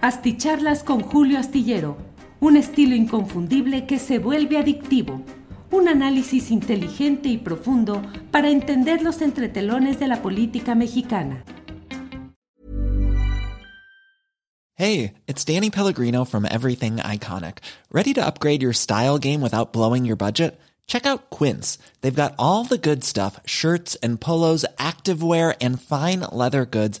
Asticharlas con Julio Astillero, un estilo inconfundible que se vuelve adictivo. Un análisis inteligente y profundo para entender los entretelones de la política mexicana. Hey, it's Danny Pellegrino from Everything Iconic. ¿Ready to upgrade your style game without blowing your budget? Check out Quince. They've got all the good stuff shirts and polos, activewear, and fine leather goods,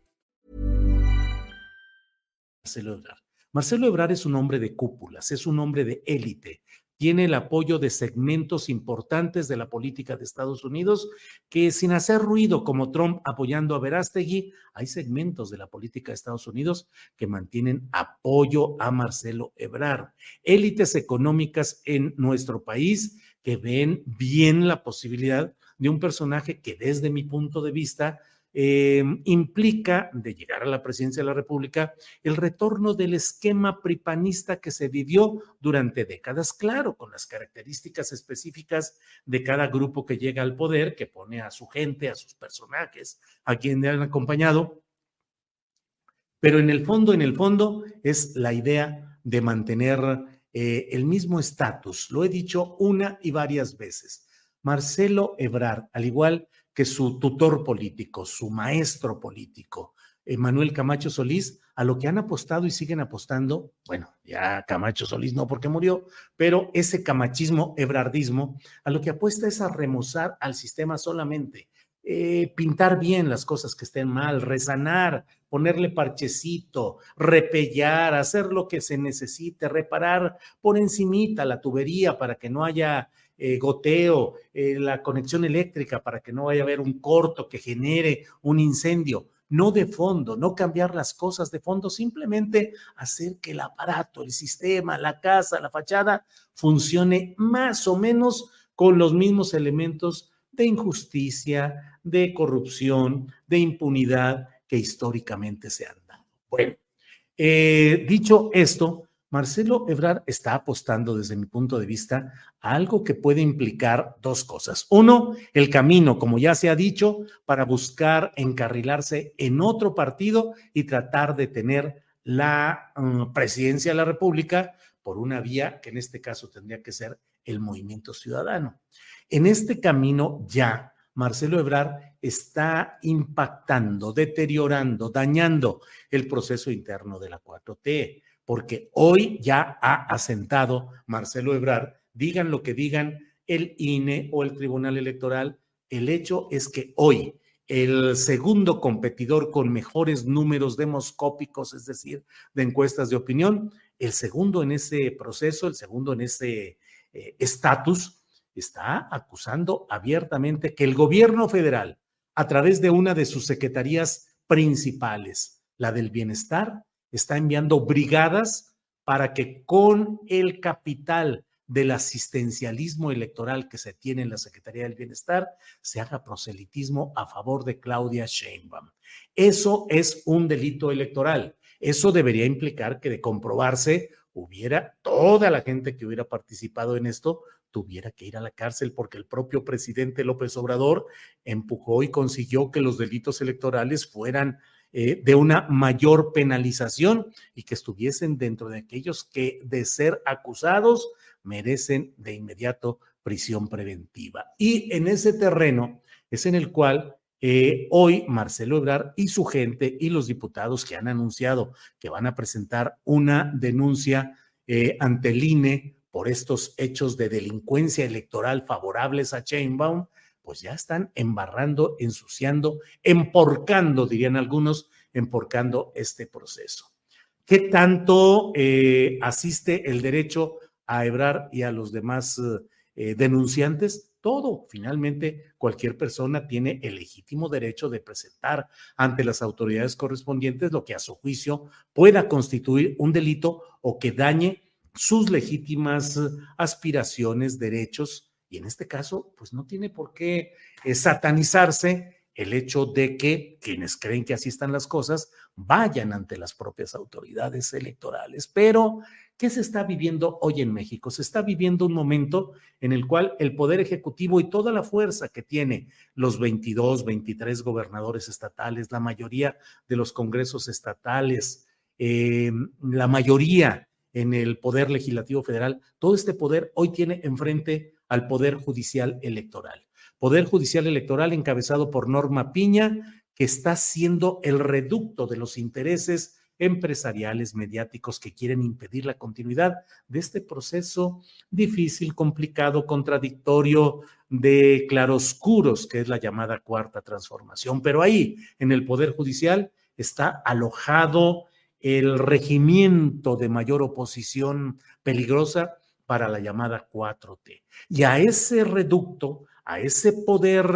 Marcelo Ebrard. Marcelo Ebrard es un hombre de cúpulas, es un hombre de élite, tiene el apoyo de segmentos importantes de la política de Estados Unidos que sin hacer ruido como Trump apoyando a Verástegui, hay segmentos de la política de Estados Unidos que mantienen apoyo a Marcelo Ebrard. Élites económicas en nuestro país que ven bien la posibilidad de un personaje que desde mi punto de vista eh, implica, de llegar a la presidencia de la República, el retorno del esquema pripanista que se vivió durante décadas, claro, con las características específicas de cada grupo que llega al poder, que pone a su gente, a sus personajes, a quien le han acompañado. Pero en el fondo, en el fondo, es la idea de mantener eh, el mismo estatus. Lo he dicho una y varias veces. Marcelo Ebrard, al igual que su tutor político, su maestro político, Manuel Camacho Solís, a lo que han apostado y siguen apostando, bueno, ya Camacho Solís no porque murió, pero ese camachismo, ebrardismo, a lo que apuesta es a remozar al sistema solamente, eh, pintar bien las cosas que estén mal, resanar, ponerle parchecito, repellar, hacer lo que se necesite, reparar por encimita la tubería para que no haya eh, goteo, eh, la conexión eléctrica para que no vaya a haber un corto que genere un incendio. No de fondo, no cambiar las cosas de fondo, simplemente hacer que el aparato, el sistema, la casa, la fachada funcione más o menos con los mismos elementos de injusticia, de corrupción, de impunidad que históricamente se han dado. Bueno, eh, dicho esto, Marcelo Ebrard está apostando desde mi punto de vista a algo que puede implicar dos cosas. Uno, el camino, como ya se ha dicho, para buscar encarrilarse en otro partido y tratar de tener la uh, presidencia de la República por una vía que en este caso tendría que ser el movimiento ciudadano. En este camino ya Marcelo Ebrard está impactando, deteriorando, dañando el proceso interno de la 4T porque hoy ya ha asentado Marcelo Ebrard, digan lo que digan el INE o el Tribunal Electoral, el hecho es que hoy el segundo competidor con mejores números demoscópicos, es decir, de encuestas de opinión, el segundo en ese proceso, el segundo en ese eh, estatus, está acusando abiertamente que el gobierno federal, a través de una de sus secretarías principales, la del bienestar, está enviando brigadas para que con el capital del asistencialismo electoral que se tiene en la Secretaría del Bienestar, se haga proselitismo a favor de Claudia Sheinbaum. Eso es un delito electoral. Eso debería implicar que de comprobarse hubiera toda la gente que hubiera participado en esto tuviera que ir a la cárcel porque el propio presidente López Obrador empujó y consiguió que los delitos electorales fueran eh, de una mayor penalización y que estuviesen dentro de aquellos que de ser acusados merecen de inmediato prisión preventiva. Y en ese terreno es en el cual eh, hoy Marcelo Ebrard y su gente y los diputados que han anunciado que van a presentar una denuncia eh, ante el INE por estos hechos de delincuencia electoral favorables a Chainbaum, pues ya están embarrando, ensuciando, emporcando, dirían algunos, emporcando este proceso. ¿Qué tanto eh, asiste el derecho a Ebrar y a los demás eh, denunciantes? Todo. Finalmente, cualquier persona tiene el legítimo derecho de presentar ante las autoridades correspondientes lo que a su juicio pueda constituir un delito o que dañe sus legítimas aspiraciones, derechos, y en este caso, pues no tiene por qué eh, satanizarse el hecho de que quienes creen que así están las cosas vayan ante las propias autoridades electorales. Pero, ¿qué se está viviendo hoy en México? Se está viviendo un momento en el cual el Poder Ejecutivo y toda la fuerza que tiene los 22, 23 gobernadores estatales, la mayoría de los congresos estatales, eh, la mayoría en el Poder Legislativo Federal, todo este poder hoy tiene enfrente al Poder Judicial Electoral. Poder Judicial Electoral encabezado por Norma Piña, que está siendo el reducto de los intereses empresariales, mediáticos que quieren impedir la continuidad de este proceso difícil, complicado, contradictorio, de claroscuros, que es la llamada cuarta transformación. Pero ahí, en el Poder Judicial, está alojado el regimiento de mayor oposición peligrosa para la llamada 4T. Y a ese reducto, a ese poder,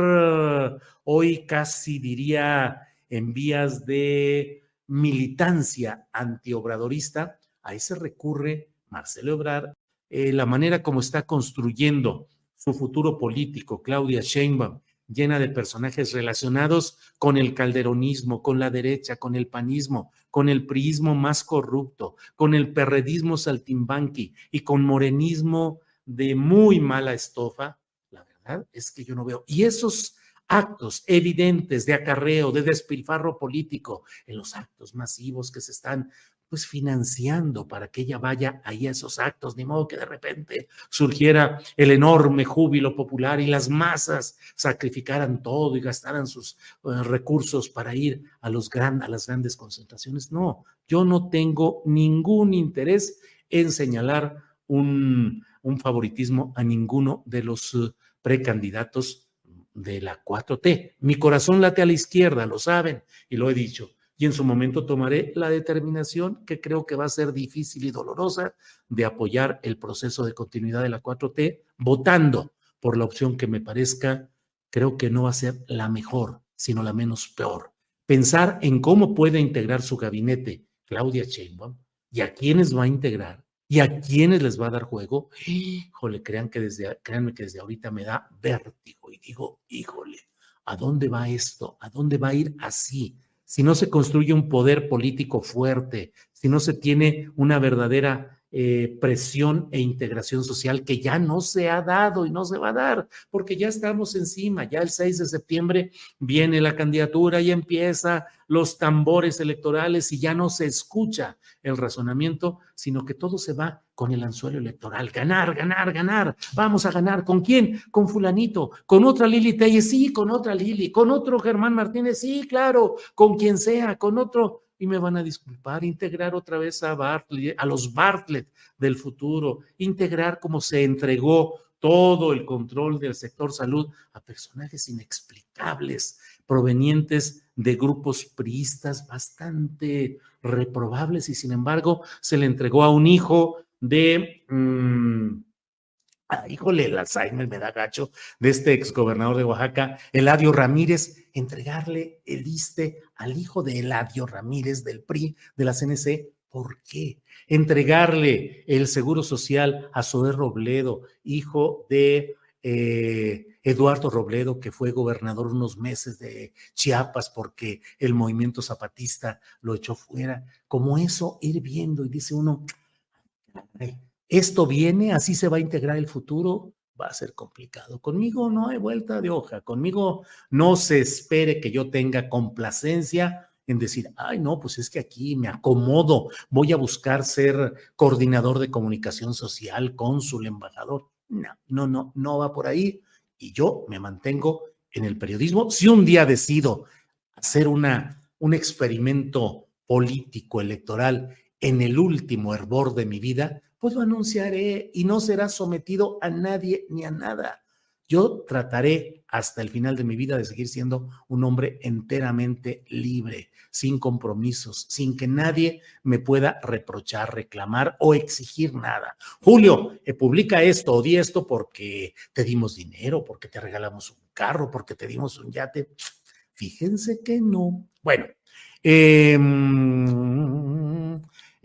hoy casi diría en vías de militancia antiobradorista, a ese recurre Marcelo Obrar, eh, la manera como está construyendo su futuro político, Claudia Sheinbaum, llena de personajes relacionados con el calderonismo, con la derecha, con el panismo, con el priismo más corrupto, con el perredismo saltimbanqui y con morenismo de muy mala estofa, la verdad es que yo no veo. Y esos actos evidentes de acarreo, de despilfarro político, en los actos masivos que se están pues financiando para que ella vaya ahí a esos actos, ni modo que de repente surgiera el enorme júbilo popular y las masas sacrificaran todo y gastaran sus eh, recursos para ir a, los a las grandes concentraciones. No, yo no tengo ningún interés en señalar un, un favoritismo a ninguno de los eh, precandidatos de la 4T. Mi corazón late a la izquierda, lo saben, y lo he dicho y en su momento tomaré la determinación que creo que va a ser difícil y dolorosa de apoyar el proceso de continuidad de la 4T, votando por la opción que me parezca, creo que no va a ser la mejor, sino la menos peor. Pensar en cómo puede integrar su gabinete Claudia Sheinbaum y a quiénes va a integrar y a quiénes les va a dar juego, híjole, crean que desde, créanme que desde ahorita me da vértigo y digo, híjole, ¿a dónde va esto? ¿A dónde va a ir así? Si no se construye un poder político fuerte, si no se tiene una verdadera eh, presión e integración social que ya no se ha dado y no se va a dar, porque ya estamos encima, ya el 6 de septiembre viene la candidatura y empieza los tambores electorales y ya no se escucha el razonamiento, sino que todo se va con el anzuelo electoral. Ganar, ganar, ganar. Vamos a ganar. ¿Con quién? Con fulanito. Con otra Lili Telles, sí, con otra Lili. Con otro Germán Martínez, sí, claro. Con quien sea, con otro y me van a disculpar, integrar otra vez a Bartlett, a los Bartlett del futuro, integrar como se entregó todo el control del sector salud a personajes inexplicables provenientes de grupos priistas bastante reprobables y sin embargo se le entregó a un hijo de... Mm, Híjole, el Alzheimer me da gacho de este exgobernador de Oaxaca, Eladio Ramírez, entregarle el ISTE al hijo de Eladio Ramírez del PRI, de la CNC. ¿Por qué? Entregarle el seguro social a Zoé Robledo, hijo de eh, Eduardo Robledo, que fue gobernador unos meses de Chiapas porque el movimiento zapatista lo echó fuera. Como eso, ir viendo y dice uno, esto viene, así se va a integrar el futuro, va a ser complicado. Conmigo no hay vuelta de hoja, conmigo no se espere que yo tenga complacencia en decir, ay, no, pues es que aquí me acomodo, voy a buscar ser coordinador de comunicación social, cónsul, embajador. No, no, no, no va por ahí. Y yo me mantengo en el periodismo. Si un día decido hacer una, un experimento político, electoral, en el último hervor de mi vida, pues lo anunciaré y no será sometido a nadie ni a nada. Yo trataré hasta el final de mi vida de seguir siendo un hombre enteramente libre, sin compromisos, sin que nadie me pueda reprochar, reclamar o exigir nada. Julio, eh, publica esto o di esto porque te dimos dinero, porque te regalamos un carro, porque te dimos un yate. Fíjense que no. Bueno, eh,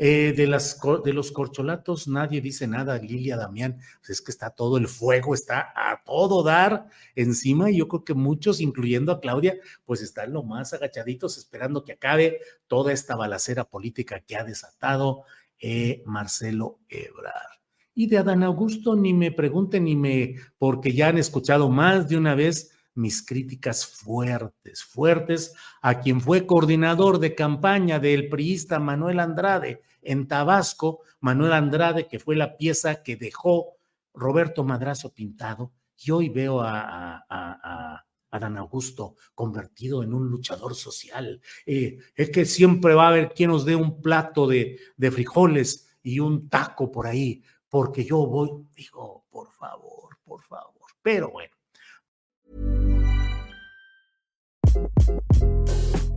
eh, de, las, de los corcholatos nadie dice nada, Lilia Damián, pues es que está todo el fuego, está a todo dar encima y yo creo que muchos, incluyendo a Claudia, pues están lo más agachaditos esperando que acabe toda esta balacera política que ha desatado eh, Marcelo Ebrard. Y de Adán Augusto ni me pregunten ni me, porque ya han escuchado más de una vez mis críticas fuertes, fuertes a quien fue coordinador de campaña del priista Manuel Andrade en Tabasco, Manuel Andrade, que fue la pieza que dejó Roberto Madrazo pintado, y hoy veo a, Dan Augusto convertido en un luchador social. Eh, es que siempre va a haber quien nos dé un plato de, de frijoles y un taco por ahí, porque yo voy, digo, por favor, por favor. Pero bueno,